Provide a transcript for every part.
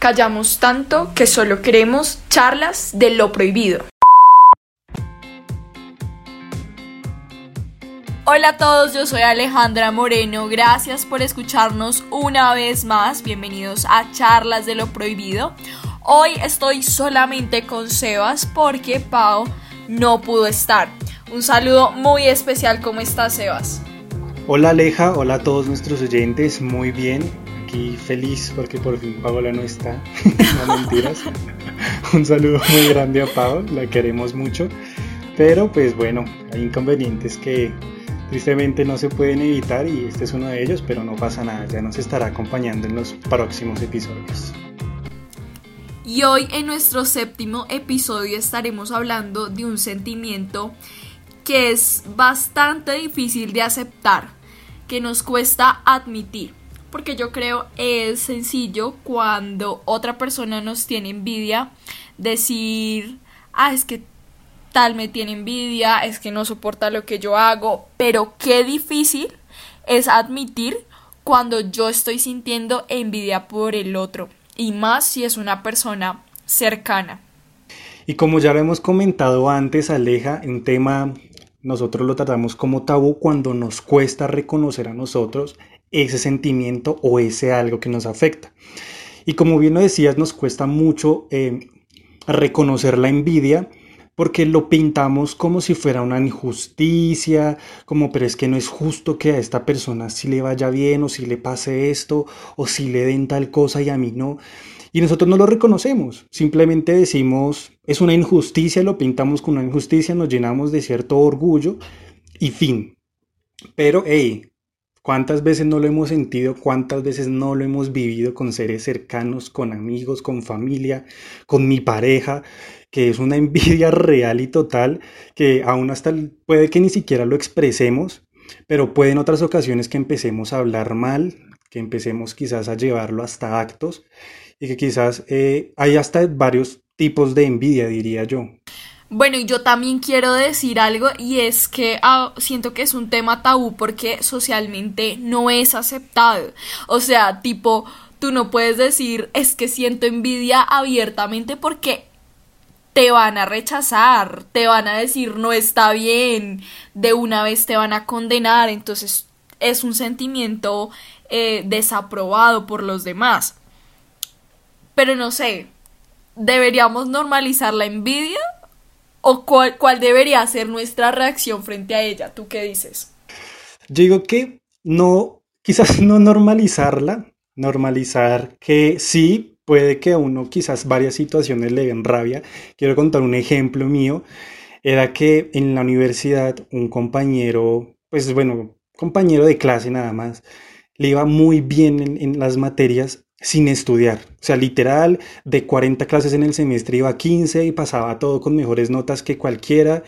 Callamos tanto que solo queremos charlas de lo prohibido. Hola a todos, yo soy Alejandra Moreno, gracias por escucharnos una vez más, bienvenidos a Charlas de lo Prohibido. Hoy estoy solamente con Sebas porque Pau no pudo estar. Un saludo muy especial, ¿cómo estás Sebas? Hola Aleja, hola a todos nuestros oyentes, muy bien, feliz porque por fin Paola no está, no mentiras. Un saludo muy grande a Pau, la queremos mucho, pero pues bueno, hay inconvenientes que tristemente no se pueden evitar y este es uno de ellos, pero no pasa nada, ya nos estará acompañando en los próximos episodios. Y hoy en nuestro séptimo episodio estaremos hablando de un sentimiento que es bastante difícil de aceptar, que nos cuesta admitir porque yo creo es sencillo cuando otra persona nos tiene envidia decir, ah, es que tal me tiene envidia, es que no soporta lo que yo hago, pero qué difícil es admitir cuando yo estoy sintiendo envidia por el otro, y más si es una persona cercana. Y como ya lo hemos comentado antes, Aleja, un tema nosotros lo tratamos como tabú cuando nos cuesta reconocer a nosotros ese sentimiento o ese algo que nos afecta. Y como bien lo decías, nos cuesta mucho eh, reconocer la envidia porque lo pintamos como si fuera una injusticia, como pero es que no es justo que a esta persona si le vaya bien o si le pase esto o si le den tal cosa y a mí no. Y nosotros no lo reconocemos, simplemente decimos es una injusticia, lo pintamos con una injusticia, nos llenamos de cierto orgullo y fin. Pero, hey, ¿Cuántas veces no lo hemos sentido? ¿Cuántas veces no lo hemos vivido con seres cercanos, con amigos, con familia, con mi pareja? Que es una envidia real y total que aún hasta puede que ni siquiera lo expresemos, pero puede en otras ocasiones que empecemos a hablar mal, que empecemos quizás a llevarlo hasta actos y que quizás eh, hay hasta varios tipos de envidia, diría yo. Bueno, y yo también quiero decir algo y es que ah, siento que es un tema tabú porque socialmente no es aceptado. O sea, tipo, tú no puedes decir es que siento envidia abiertamente porque te van a rechazar, te van a decir no está bien, de una vez te van a condenar, entonces es un sentimiento eh, desaprobado por los demás. Pero no sé, ¿deberíamos normalizar la envidia? ¿O cuál, debería ser nuestra reacción frente a ella? ¿Tú qué dices? Yo digo que no, quizás no normalizarla, normalizar que sí, puede que a uno quizás varias situaciones le den rabia. Quiero contar un ejemplo mío. Era que en la universidad un compañero, pues bueno, compañero de clase nada más, le iba muy bien en, en las materias sin estudiar. O sea, literal, de 40 clases en el semestre iba a 15 y pasaba todo con mejores notas que cualquiera.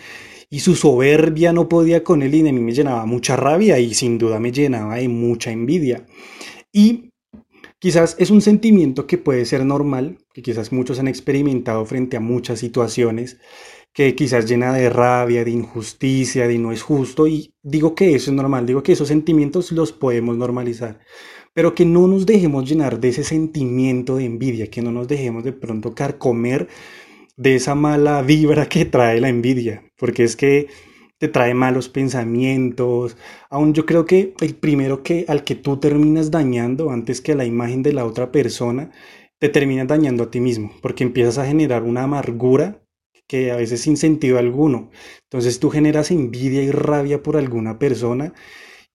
Y su soberbia no podía con él y a mí me llenaba mucha rabia y sin duda me llenaba de mucha envidia. Y quizás es un sentimiento que puede ser normal, que quizás muchos han experimentado frente a muchas situaciones, que quizás llena de rabia, de injusticia, de no es justo. Y digo que eso es normal, digo que esos sentimientos los podemos normalizar pero que no nos dejemos llenar de ese sentimiento de envidia, que no nos dejemos de pronto carcomer de esa mala vibra que trae la envidia, porque es que te trae malos pensamientos. Aún yo creo que el primero que al que tú terminas dañando antes que a la imagen de la otra persona, te terminas dañando a ti mismo, porque empiezas a generar una amargura que a veces sin sentido alguno. Entonces tú generas envidia y rabia por alguna persona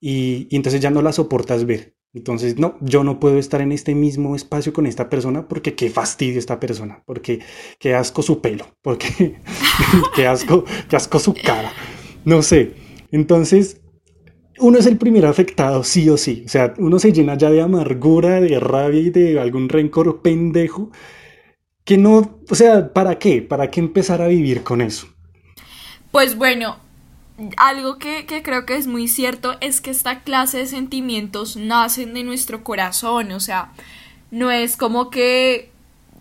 y, y entonces ya no la soportas ver. Entonces, no, yo no puedo estar en este mismo espacio con esta persona porque qué fastidio esta persona, porque qué asco su pelo, porque qué asco, qué asco su cara. No sé. Entonces, uno es el primer afectado, sí o sí. O sea, uno se llena ya de amargura, de rabia y de algún rencor pendejo que no, o sea, ¿para qué? ¿Para qué empezar a vivir con eso? Pues bueno, algo que, creo que es muy cierto es que esta clase de sentimientos nacen de nuestro corazón, o sea, no es como que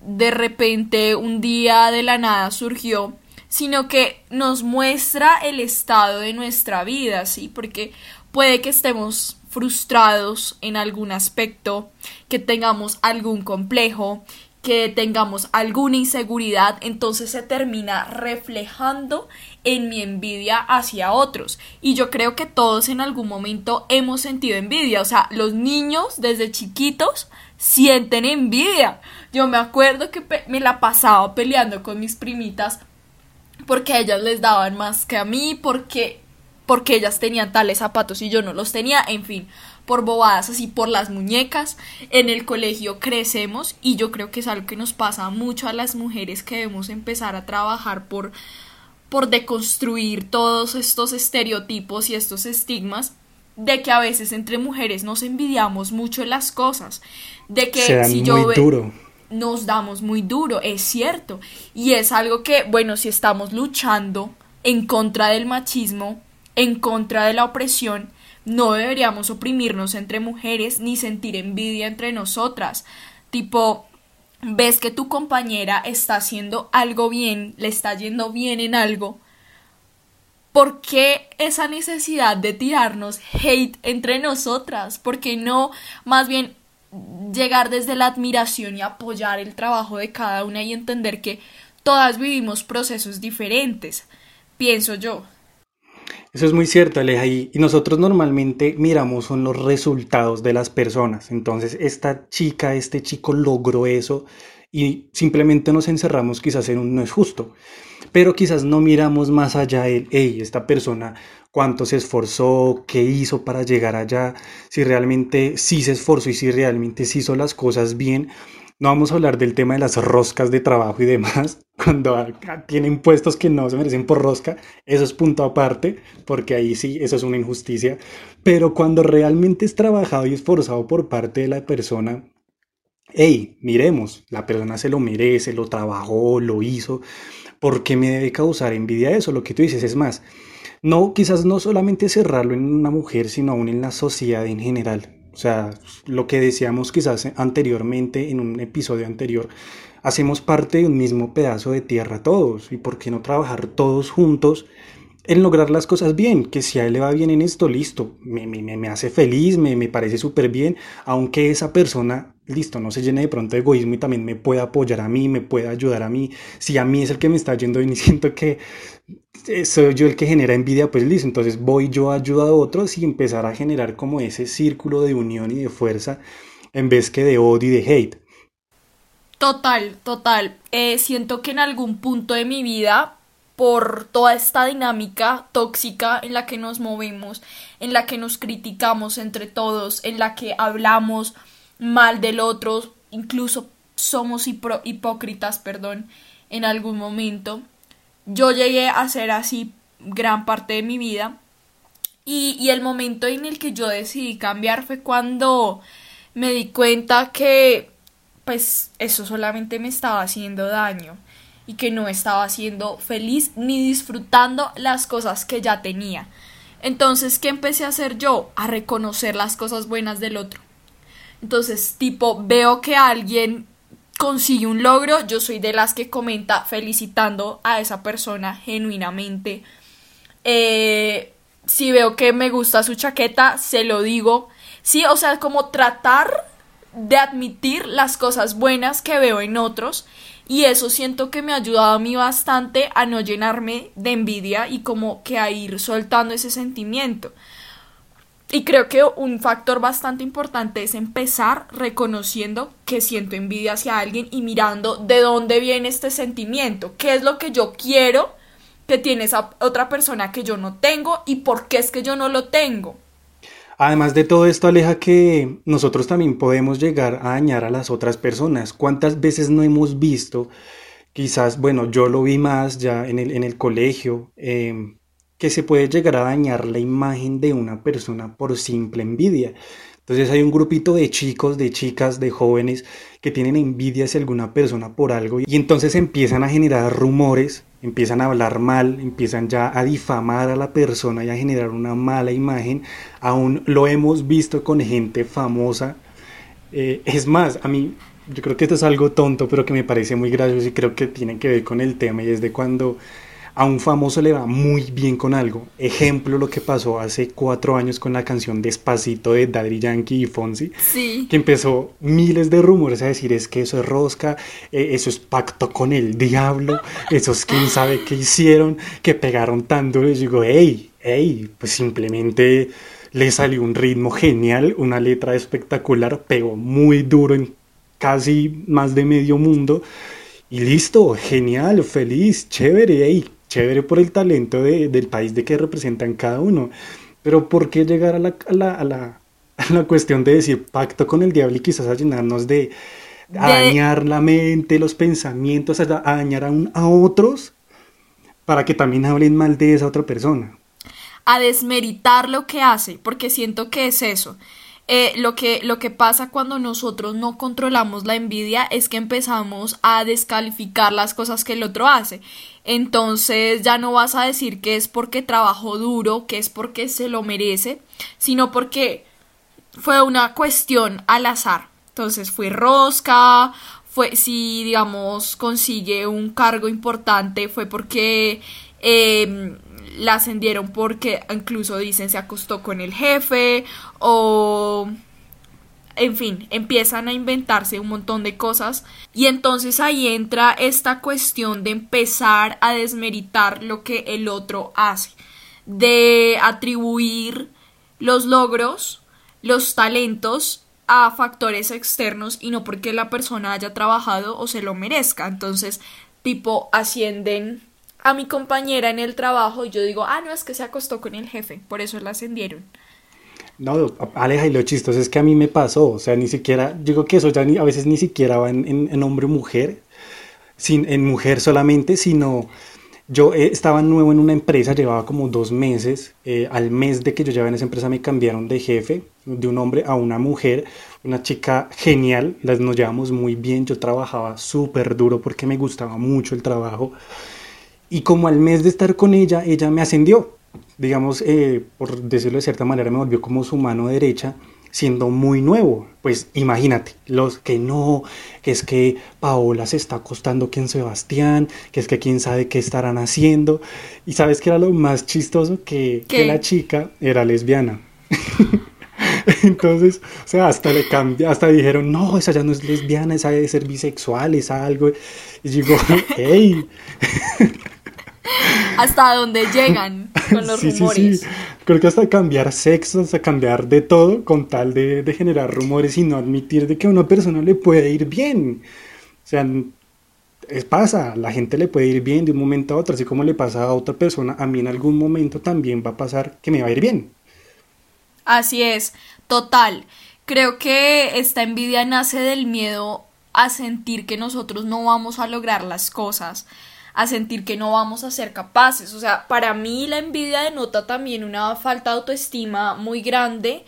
de repente un día de la nada surgió, sino que nos muestra el estado de nuestra vida, ¿sí? Porque puede que estemos frustrados en algún aspecto, que tengamos algún complejo, que tengamos alguna inseguridad, entonces se termina reflejando en mi envidia hacia otros. Y yo creo que todos en algún momento hemos sentido envidia. O sea, los niños desde chiquitos sienten envidia. Yo me acuerdo que me la pasaba peleando con mis primitas porque ellas les daban más que a mí, porque porque ellas tenían tales zapatos y yo no los tenía, en fin por bobadas así, por las muñecas. En el colegio crecemos y yo creo que es algo que nos pasa mucho a las mujeres que debemos empezar a trabajar por, por deconstruir todos estos estereotipos y estos estigmas de que a veces entre mujeres nos envidiamos mucho en las cosas, de que si yo duro. nos damos muy duro, es cierto, y es algo que, bueno, si estamos luchando en contra del machismo, en contra de la opresión, no deberíamos oprimirnos entre mujeres ni sentir envidia entre nosotras. Tipo, ves que tu compañera está haciendo algo bien, le está yendo bien en algo. ¿Por qué esa necesidad de tirarnos hate entre nosotras? ¿Por qué no más bien llegar desde la admiración y apoyar el trabajo de cada una y entender que todas vivimos procesos diferentes? Pienso yo. Eso es muy cierto, Aleja, y, nosotros normalmente miramos son los resultados de las personas. Entonces, esta chica, este chico logró eso y simplemente nos encerramos quizás en un no es justo. Pero quizás no miramos más allá el, hey, esta persona cuánto se esforzó, qué hizo para llegar allá, si realmente sí se esforzó y si realmente sí hizo las cosas bien no vamos a hablar del tema de las roscas de trabajo y demás, cuando tienen puestos que no se merecen por rosca, eso es punto aparte, porque ahí sí, eso es una injusticia. Pero cuando realmente es trabajado y esforzado por parte de la persona, hey, miremos, la persona se lo merece, lo trabajó, lo hizo, ¿por qué me debe causar envidia eso? Lo que tú dices es más, no, quizás no solamente cerrarlo en una mujer, sino aún en la sociedad en general. O sea, lo que decíamos quizás anteriormente, en un episodio anterior, hacemos parte de un mismo pedazo de tierra todos. ¿Y por qué no trabajar todos juntos en lograr las cosas bien? Que si a él le va bien en esto, listo, me, me, me hace feliz, me, me parece súper bien, aunque esa persona, listo, no se llene de pronto de egoísmo y también me pueda apoyar a mí, me pueda ayudar a mí. Si a mí es el que me está yendo bien y siento que soy yo el que genera envidia, pues listo, entonces voy yo a ayudar a otros y empezar a generar como ese círculo de unión y de fuerza en vez que de odio y de hate. Total, total. Eh, siento que en algún punto de mi vida, por toda esta dinámica tóxica en la que nos movemos, en la que nos criticamos entre todos, en la que hablamos mal del otro, incluso somos hipócritas, perdón, en algún momento, yo llegué a ser así gran parte de mi vida. Y, el momento en el que yo decidí cambiar fue cuando me di cuenta que pues eso solamente me estaba haciendo daño y que no estaba siendo feliz ni disfrutando las cosas que ya tenía. Entonces, ¿qué empecé a hacer yo? A reconocer las cosas buenas del otro. Entonces, tipo, veo que alguien consigue un logro, yo soy de las que comenta felicitando a esa persona genuinamente. Eh, si veo que me gusta su chaqueta, se lo digo. Sí, o sea, como tratar de admitir las cosas buenas que veo en otros y eso siento que me ha ayudado a mí bastante a no llenarme de envidia y como que a ir soltando ese sentimiento. Y creo que un factor bastante importante es empezar reconociendo que siento envidia hacia alguien y mirando de dónde viene este sentimiento, qué es lo que yo quiero que tiene esa otra persona que yo no tengo y por qué es que yo no lo tengo. Además de todo esto, aleja que nosotros también podemos llegar a dañar a las otras personas. ¿Cuántas veces no hemos visto? Quizás, bueno, yo lo vi más ya en el, en el colegio, eh, que se puede llegar a dañar la imagen de una persona por simple envidia. Entonces hay un grupito de chicos, de chicas, de jóvenes que tienen envidia hacia alguna persona por algo y entonces empiezan a generar rumores, empiezan a hablar mal, empiezan ya a difamar a la persona y a generar una mala imagen. Aún lo hemos visto con gente famosa. Eh, es más, a mí yo creo que esto es algo tonto, pero que me parece muy gracioso y creo que tiene que ver con el tema y es de cuando a un famoso le va muy bien con algo. Ejemplo, lo que pasó hace cuatro años con la canción Despacito de Daddy Yankee y Fonsi. Sí. Que empezó miles de rumores a decir es que eso es rosca, eh, eso es pacto con el diablo, eso es quién sabe qué hicieron, que pegaron tan duro. Y digo, hey, hey, pues simplemente le salió un ritmo genial, una letra espectacular, pegó muy duro en casi más de medio mundo. Y listo, genial, feliz, chévere, hey, chévere por el talento del país de que representan cada uno. Pero ¿por qué llegar a la, a la, cuestión de decir pacto con el diablo y quizás a llenarnos de, dañar la mente, los pensamientos, a, dañar a, a otros para que también hablen mal de esa otra persona? A desmeritar lo que hace, porque siento que es eso. Eh, lo, que, lo que pasa cuando nosotros no controlamos la envidia es que empezamos a descalificar las cosas que el otro hace. Entonces ya no vas a decir que es porque trabajó duro, que es porque se lo merece, sino porque fue una cuestión al azar. Entonces fue rosca, fue si digamos consigue un cargo importante fue porque eh, la ascendieron porque incluso dicen se acostó con el jefe o en fin, empiezan a inventarse un montón de cosas y entonces ahí entra esta cuestión de empezar a desmeritar lo que el otro hace, de atribuir los logros, los talentos a factores externos y no porque la persona haya trabajado o se lo merezca. Entonces, tipo, ascienden a mi compañera en el trabajo y yo digo, ah, no, es que se acostó con el jefe, por eso la ascendieron. No, Aleja, y lo chistoso es que a mí me pasó, o sea, ni siquiera, digo que eso ya a veces ni siquiera va en, hombre o mujer, sin, en mujer solamente, sino yo eh, estaba nuevo en una empresa, llevaba como dos meses, eh, al mes de que yo llevaba en esa empresa me cambiaron de jefe, de un hombre a una mujer, una chica genial, las nos llevamos muy bien, yo trabajaba súper duro porque me gustaba mucho el trabajo. Y como al mes de estar con ella, ella me ascendió. Digamos, eh, por decirlo de cierta manera, me volvió como su mano derecha, siendo muy nuevo. Pues imagínate, los que no, que es que Paola se está acostando con Sebastián, que es que quién sabe qué estarán haciendo. Y sabes que era lo más chistoso que, que la chica era lesbiana. Entonces, o sea, hasta le cambió, hasta dijeron, no, esa ya no es lesbiana, esa debe ser bisexual, es algo. Y digo, hey. hasta dónde llegan con los rumores. Sí, Creo que hasta cambiar sexo, hasta cambiar de todo con tal de, generar rumores y no admitir de que a una persona le puede ir bien. O sea, es, pasa, la gente le puede ir bien de un momento a otro, así como le pasa a otra persona, a mí en algún momento también va a pasar que me va a ir bien. Así es, total. Creo que esta envidia nace del miedo a sentir que nosotros no vamos a lograr las cosas a sentir que no vamos a ser capaces. O sea, para mí la envidia denota también una falta de autoestima muy grande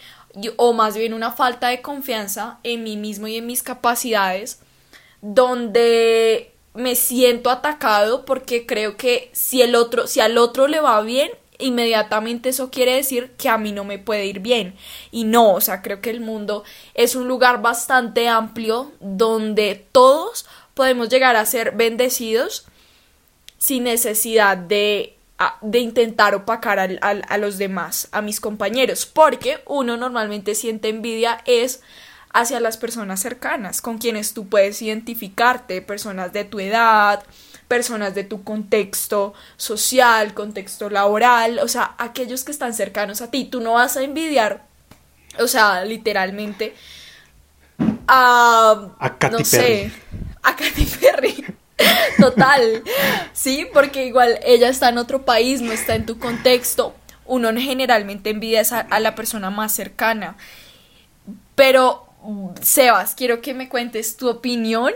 o más bien una falta de confianza en mí mismo y en mis capacidades, donde me siento atacado porque creo que si el otro, si al otro le va bien, inmediatamente eso quiere decir que a mí no me puede ir bien. Y no, o sea, creo que el mundo es un lugar bastante amplio donde todos podemos llegar a ser bendecidos sin necesidad de, de intentar opacar a los demás, a mis compañeros, porque uno normalmente siente envidia es hacia las personas cercanas, con quienes tú puedes identificarte, personas de tu edad, personas de tu contexto social, contexto laboral, o sea, aquellos que están cercanos a ti. Tú no vas a envidiar, o sea, literalmente a, a Katy Perry. a Katy. Total, sí, porque igual ella está en otro país, no está en tu contexto. Uno generalmente envidia a, la persona más cercana. Pero, Sebas, quiero que me cuentes tu opinión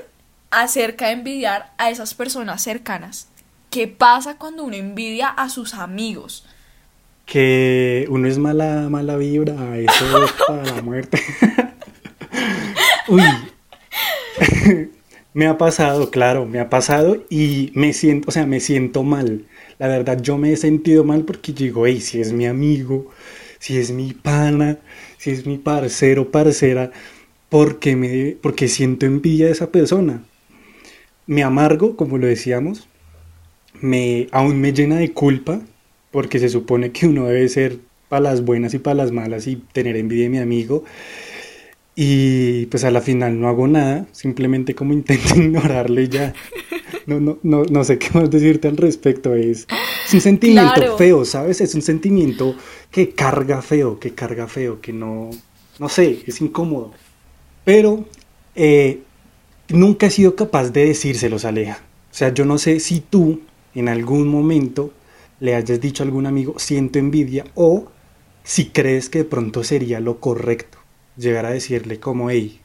acerca de envidiar a esas personas cercanas. ¿Qué pasa cuando uno envidia a sus amigos? Que uno es mala, mala vibra, eso es para la muerte. Uy. Me ha pasado, claro, me ha pasado y me siento, o sea, me siento mal. La verdad, yo me he sentido mal porque digo, hey, si es mi amigo, si es mi pana, si es mi parcero, parcera, porque me, porque siento envidia de esa persona. Me amargo, como lo decíamos, me, aún me llena de culpa porque se supone que uno debe ser para las buenas y para las malas y tener envidia de mi amigo. Y pues a la final no hago nada, simplemente como intento ignorarle ya. No, no, no, no sé qué más decirte al respecto. Es, un sentimiento feo, ¿sabes? Es un sentimiento que carga feo, que carga feo, que no, no sé, es incómodo. Pero eh, nunca he sido capaz de decírselos, Aleja. O sea, yo no sé si tú en algún momento le hayas dicho a algún amigo, siento envidia, o si crees que de pronto sería lo correcto llegar a decirle como, hey,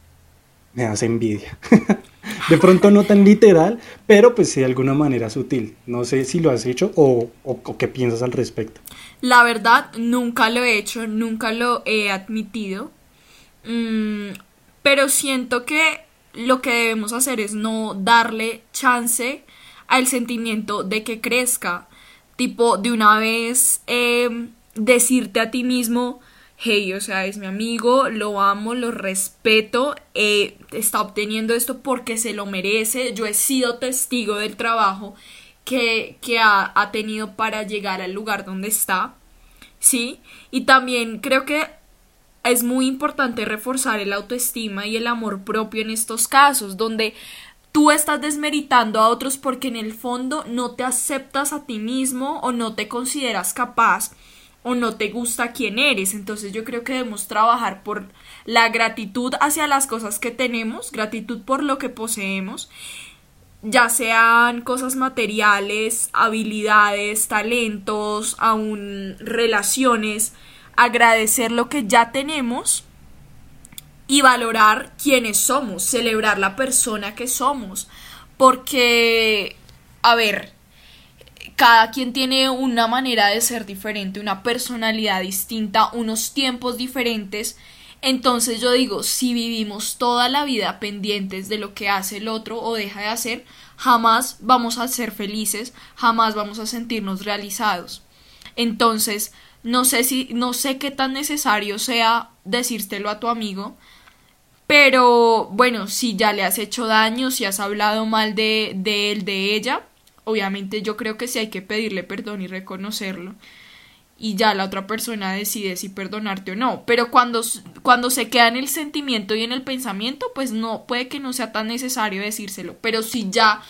me das envidia. de pronto no tan literal, pero pues de alguna manera sutil. No sé si lo has hecho o, qué piensas al respecto. La verdad, nunca lo he hecho, nunca lo he admitido. Mm, pero siento que lo que debemos hacer es no darle chance al sentimiento de que crezca. Tipo, de una vez em, decirte a ti mismo, hey, o sea, es mi amigo, lo amo, lo respeto, eh, está obteniendo esto porque se lo merece, yo he sido testigo del trabajo que, que ha, ha tenido para llegar al lugar donde está, ¿sí? Y también creo que es muy importante reforzar el autoestima y el amor propio en estos casos, donde tú estás desmeritando a otros porque en el fondo no te aceptas a ti mismo o no te consideras capaz o no te gusta quién eres. Entonces yo creo que debemos trabajar por la gratitud hacia las cosas que tenemos, gratitud por lo que poseemos, ya sean cosas materiales, habilidades, talentos, aún relaciones, agradecer lo que ya tenemos y valorar quiénes somos, celebrar la persona que somos. Porque, a ver, cada quien tiene una manera de ser diferente, una personalidad distinta, unos tiempos diferentes. Entonces yo digo, si vivimos toda la vida pendientes de lo que hace el otro o deja de hacer, jamás vamos a ser felices, jamás vamos a sentirnos realizados. Entonces, no sé si, no sé qué tan necesario sea decírtelo a tu amigo, pero bueno, si ya le has hecho daño, si has hablado mal de, de él, de ella, obviamente yo creo que sí hay que pedirle perdón y reconocerlo. Y ya la otra persona decide si perdonarte o no. Pero cuando, cuando se queda en el sentimiento y en el pensamiento, pues no, puede que no sea tan necesario decírselo. Pero si ya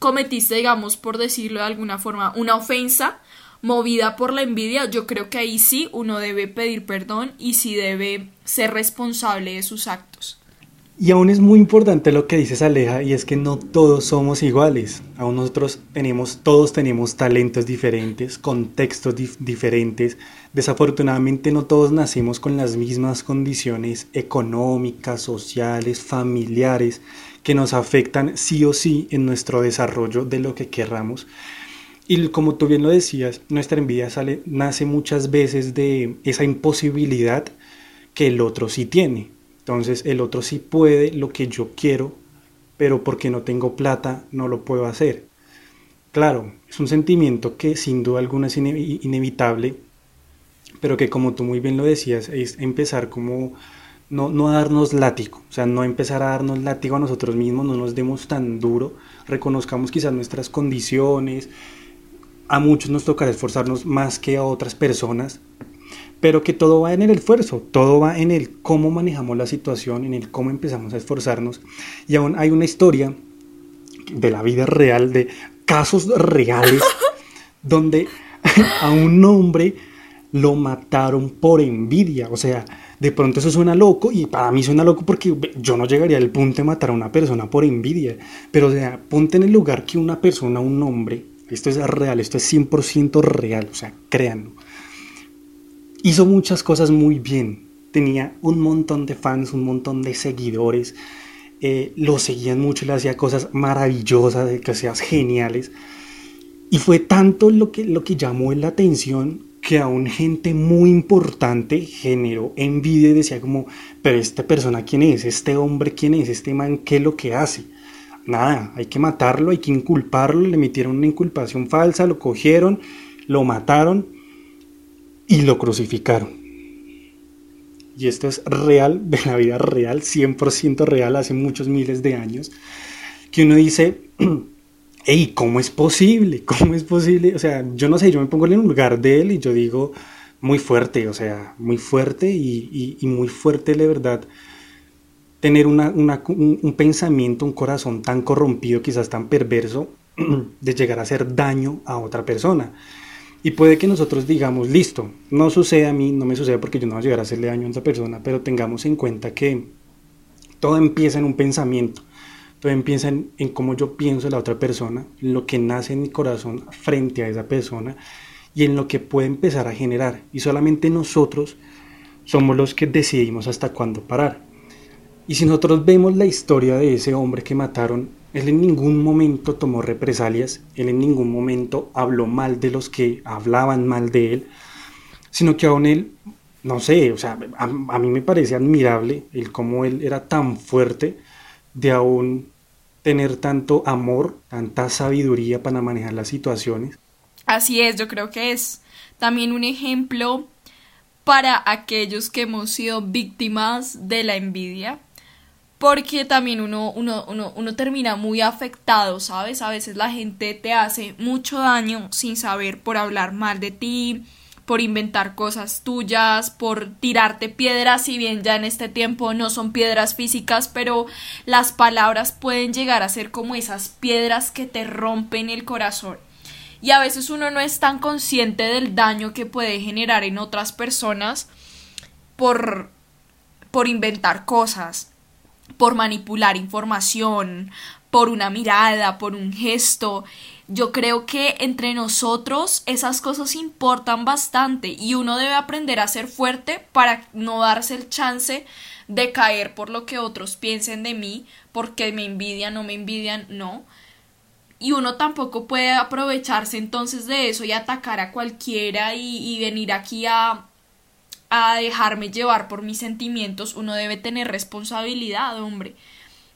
cometiste, digamos, por decirlo de alguna forma, una ofensa, movida por la envidia, yo creo que ahí sí uno debe pedir perdón y sí debe ser responsable de sus actos. Y aún es muy importante lo que dices Aleja y es que no todos somos iguales. Aún nosotros tenemos, todos tenemos talentos diferentes, contextos diferentes. Desafortunadamente no todos nacemos con las mismas condiciones económicas, sociales, familiares que nos afectan sí o sí en nuestro desarrollo de lo que querramos. Y como tú bien lo decías, nuestra envidia sale, nace muchas veces de esa imposibilidad que el otro sí tiene. Entonces el otro sí puede lo que yo quiero, pero porque no tengo plata no lo puedo hacer. Claro, es un sentimiento que sin duda alguna es inevitable, pero que como tú muy bien lo decías, es empezar como no, no darnos látigo, o sea, no empezar a darnos látigo a nosotros mismos, no nos demos tan duro, reconozcamos quizás nuestras condiciones, a muchos nos tocará esforzarnos más que a otras personas, pero que todo va en el esfuerzo, todo va en el cómo manejamos la situación, en el cómo empezamos a esforzarnos. Y aún hay una historia de la vida real, de casos reales, donde a un hombre lo mataron por envidia. O sea, de pronto eso suena loco y para mí suena loco porque yo no llegaría al punto de matar a una persona por envidia. Pero o sea, ponte en el lugar que una persona, un hombre, esto es real, esto es 100% real, o sea, créanlo. Hizo muchas cosas muy bien, tenía un montón de fans, un montón de seguidores, eh, lo seguían mucho, le hacía cosas maravillosas, cosas geniales. Y fue tanto lo que, lo que llamó la atención que a un gente muy importante generó envidia y decía como, pero esta persona quién es, este hombre quién es, este man qué es lo que hace nada, hay que matarlo, hay que inculparlo, le emitieron una inculpación falsa, lo cogieron, lo mataron y lo crucificaron. Y esto es real, de la vida real, 100% real, hace muchos miles de años, que uno dice, hey, ¿cómo es posible? ¿Cómo es posible? O sea, yo no sé, yo me pongo en el lugar de él y yo digo, muy fuerte, o sea, muy fuerte y, muy fuerte de verdad tener una, un, pensamiento, un corazón tan corrompido, quizás tan perverso, de llegar a hacer daño a otra persona. Y puede que nosotros digamos, listo, no sucede a mí, no me sucede porque yo no voy a llegar a hacerle daño a otra persona, pero tengamos en cuenta que todo empieza en un pensamiento, todo empieza en, en cómo yo pienso la otra persona, lo que nace en mi corazón frente a esa persona y en lo que puede empezar a generar. Y solamente nosotros somos los que decidimos hasta cuándo parar. Y si nosotros vemos la historia de ese hombre que mataron, él en ningún momento tomó represalias, él en ningún momento habló mal de los que hablaban mal de él, sino que aún él, no sé, o sea, a, a mí me parece admirable el cómo él era tan fuerte de aún tener tanto amor, tanta sabiduría para manejar las situaciones. Así es, yo creo que es también un ejemplo para aquellos que hemos sido víctimas de la envidia, porque también uno, uno, uno, uno, termina muy afectado, ¿sabes? A veces la gente te hace mucho daño sin saber por hablar mal de ti, por inventar cosas tuyas, por tirarte piedras, si bien ya en este tiempo no son piedras físicas, pero las palabras pueden llegar a ser como esas piedras que te rompen el corazón y a veces uno no es tan consciente del daño que puede generar en otras personas por, por inventar cosas, por manipular información, por una mirada, por un gesto. Yo creo que entre nosotros esas cosas importan bastante y uno debe aprender a ser fuerte para no darse el chance de caer por lo que otros piensen de mí, porque me envidian, no me envidian, no y uno tampoco puede aprovecharse entonces de eso y atacar a cualquiera y, venir aquí a, a dejarme llevar por mis sentimientos, uno debe tener responsabilidad, hombre,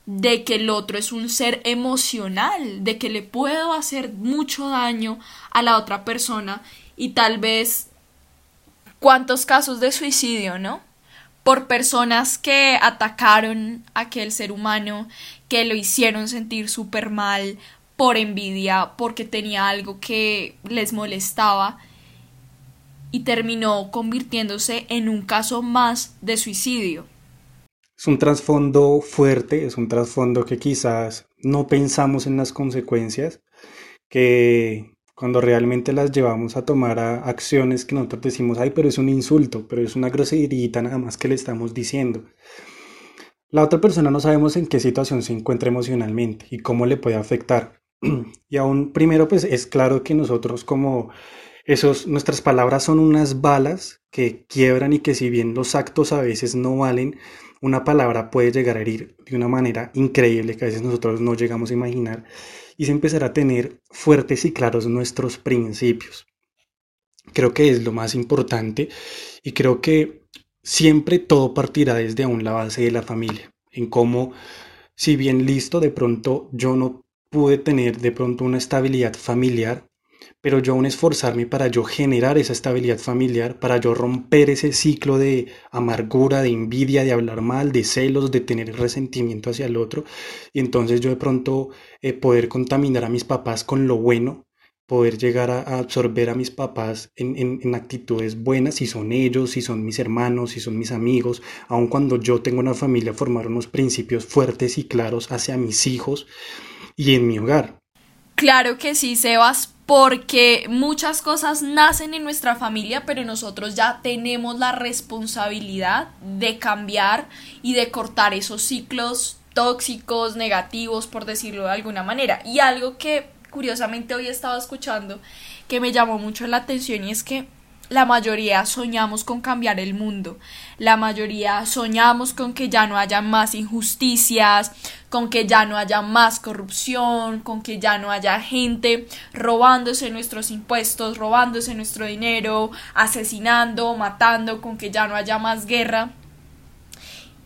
de que el otro es un ser emocional, de que le puedo hacer mucho daño a la otra persona y tal vez cuántos casos de suicidio, ¿no? Por personas que atacaron a aquel ser humano, que lo hicieron sentir súper mal, por envidia, porque tenía algo que les molestaba y terminó convirtiéndose en un caso más de suicidio. Es un trasfondo fuerte, es un trasfondo que quizás no pensamos en las consecuencias, que cuando realmente las llevamos a tomar acciones que nosotros decimos, ay, pero es un insulto, pero es una grosería nada más que le estamos diciendo. La otra persona no sabemos en qué situación se encuentra emocionalmente y cómo le puede afectar. Y aún primero, pues es claro que nosotros como esos, nuestras palabras son unas balas que quiebran y que si bien los actos a veces no valen, una palabra puede llegar a herir de una manera increíble que a veces nosotros no llegamos a imaginar y se empezará a tener fuertes y claros nuestros principios. Creo que es lo más importante y creo que siempre todo partirá desde aún la base de la familia, en cómo si bien listo, de pronto yo no pude tener de pronto una estabilidad familiar, pero yo aún esforzarme para yo generar esa estabilidad familiar, para yo romper ese ciclo de amargura, de envidia, de hablar mal, de celos, de tener resentimiento hacia el otro, y entonces yo de pronto eh, poder contaminar a mis papás con lo bueno, poder llegar a, absorber a mis papás en, actitudes buenas, si son ellos, si son mis hermanos, si son mis amigos, aun cuando yo tengo una familia, formar unos principios fuertes y claros hacia mis hijos, y en mi hogar. Claro que sí, Sebas, porque muchas cosas nacen en nuestra familia, pero nosotros ya tenemos la responsabilidad de cambiar y de cortar esos ciclos tóxicos, negativos, por decirlo de alguna manera. Y algo que curiosamente hoy estaba escuchando que me llamó mucho la atención y es que la mayoría soñamos con cambiar el mundo. La mayoría soñamos con que ya no haya más injusticias, con que ya no haya más corrupción, con que ya no haya gente robándose nuestros impuestos, robándose nuestro dinero, asesinando, matando, con que ya no haya más guerra.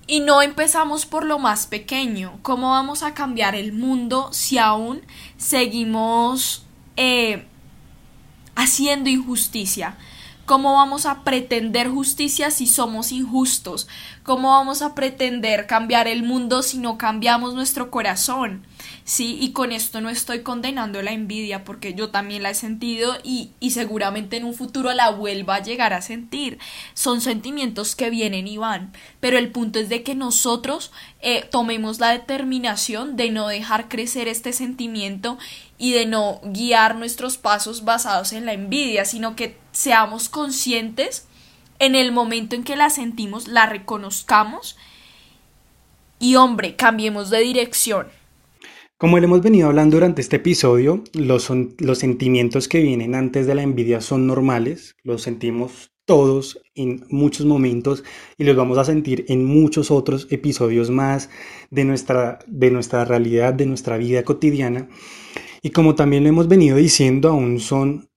Y no empezamos por lo más pequeño. ¿Cómo vamos a cambiar el mundo si aún seguimos eh, haciendo injusticia? ¿Cómo vamos a pretender justicia si somos injustos? ¿Cómo vamos a pretender cambiar el mundo si no cambiamos nuestro corazón? Sí, y con esto no estoy condenando la envidia porque yo también la he sentido y, y seguramente en un futuro la vuelva a llegar a sentir. Son sentimientos que vienen y van, pero el punto es de que nosotros eh, tomemos la determinación de no dejar crecer este sentimiento y de no guiar nuestros pasos basados en la envidia, sino que seamos conscientes en el momento en que la sentimos, la reconozcamos y hombre, cambiemos de dirección. Como le hemos venido hablando durante este episodio, los, los sentimientos que vienen antes de la envidia son normales, los sentimos todos en muchos momentos y los vamos a sentir en muchos otros episodios más de nuestra, de nuestra realidad, de nuestra vida cotidiana. Y como también lo hemos venido diciendo, aún son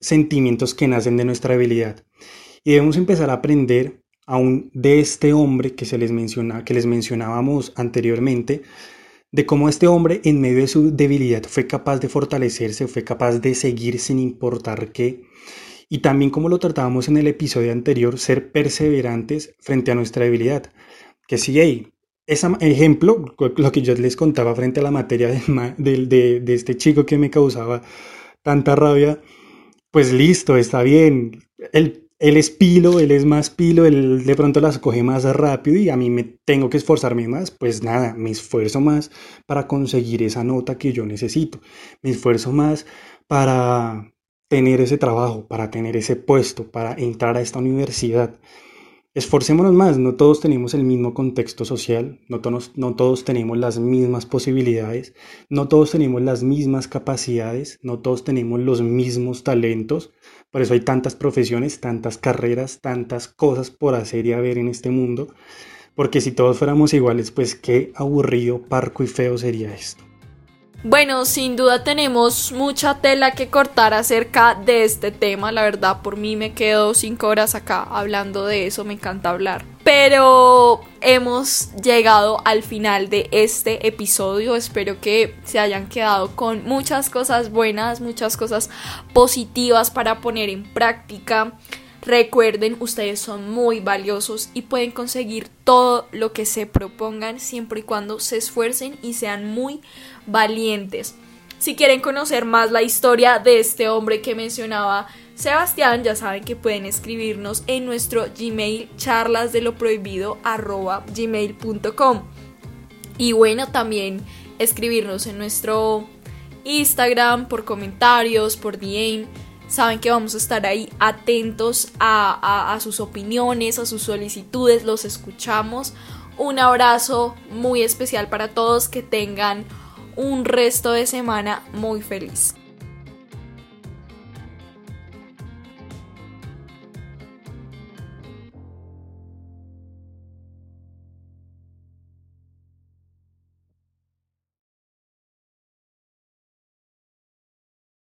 sentimientos que nacen de nuestra habilidad. Y debemos empezar a aprender aún de este hombre que, se les, menciona, que les mencionábamos anteriormente, de cómo este hombre en medio de su debilidad fue capaz de fortalecerse, fue capaz de seguir sin importar qué, y también como lo tratábamos en el episodio anterior, ser perseverantes frente a nuestra debilidad. Que si hay ese ejemplo, lo que yo les contaba frente a la materia de, de este chico que me causaba tanta rabia, pues listo, está bien. El él es pilo, él es más pilo, él de pronto las coge más rápido y a mí me tengo que esforzarme más, pues nada, me esfuerzo más para conseguir esa nota que yo necesito, me esfuerzo más para tener ese trabajo, para tener ese puesto, para entrar a esta universidad. Esforcémonos más, no todos tenemos el mismo contexto social, no todos, no todos tenemos las mismas posibilidades, no todos tenemos las mismas capacidades, no todos tenemos los mismos talentos, por eso hay tantas profesiones, tantas carreras, tantas cosas por hacer y a ver en este mundo, porque si todos fuéramos iguales, pues qué aburrido, parco y feo sería esto. Bueno, sin duda tenemos mucha tela que cortar acerca de este tema. La verdad, por mí me quedo cinco horas acá hablando de eso, me encanta hablar. Pero hemos llegado al final de este episodio. Espero que se hayan quedado con muchas cosas buenas, muchas cosas positivas para poner en práctica. Recuerden, ustedes son muy valiosos y pueden conseguir todo lo que se propongan siempre y cuando se esfuercen y sean muy valientes. Si quieren conocer más la historia de este hombre que mencionaba Sebastián, ya saben que pueden escribirnos en nuestro Gmail charlas. Y bueno, también escribirnos en nuestro Instagram por comentarios, por DM. Saben que vamos a estar ahí atentos a, a sus opiniones, a sus solicitudes, los escuchamos. Un abrazo muy especial para todos, que tengan un resto de semana muy feliz.